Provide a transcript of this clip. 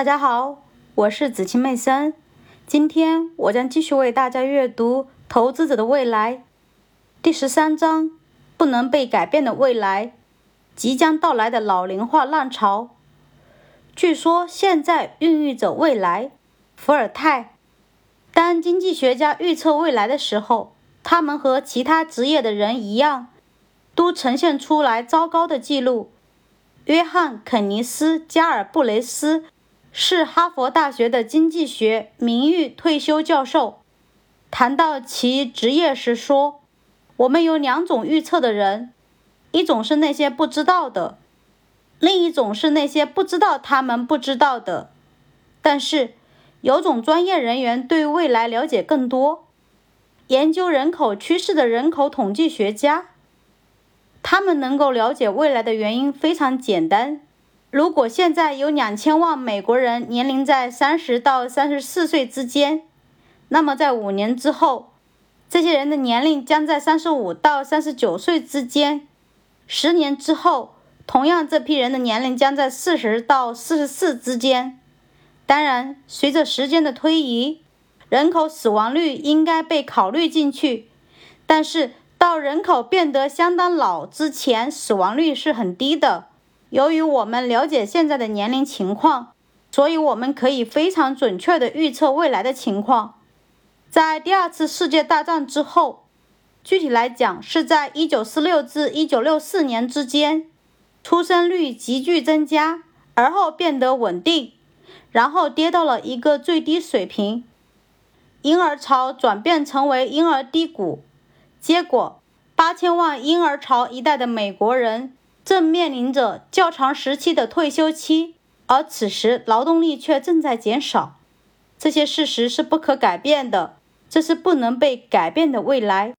大家好，我是子清妹森。今天我将继续为大家阅读《投资者的未来》第十三章：不能被改变的未来，即将到来的老龄化浪潮。据说现在孕育着未来。伏尔泰。当经济学家预测未来的时候，他们和其他职业的人一样，都呈现出来糟糕的记录。约翰·肯尼斯·加尔布雷斯。是哈佛大学的经济学名誉退休教授。谈到其职业时说：“我们有两种预测的人，一种是那些不知道的，另一种是那些不知道他们不知道的。但是，有种专业人员对未来了解更多，研究人口趋势的人口统计学家，他们能够了解未来的原因非常简单。”如果现在有两千万美国人年龄在三十到三十四岁之间，那么在五年之后，这些人的年龄将在三十五到三十九岁之间；十年之后，同样这批人的年龄将在四十到四十四之间。当然，随着时间的推移，人口死亡率应该被考虑进去，但是到人口变得相当老之前，死亡率是很低的。由于我们了解现在的年龄情况，所以我们可以非常准确地预测未来的情况。在第二次世界大战之后，具体来讲是在1946至1964年之间，出生率急剧增加，而后变得稳定，然后跌到了一个最低水平。婴儿潮转变成为婴儿低谷，结果8000万婴儿潮一代的美国人。正面临着较长时期的退休期，而此时劳动力却正在减少。这些事实是不可改变的，这是不能被改变的未来。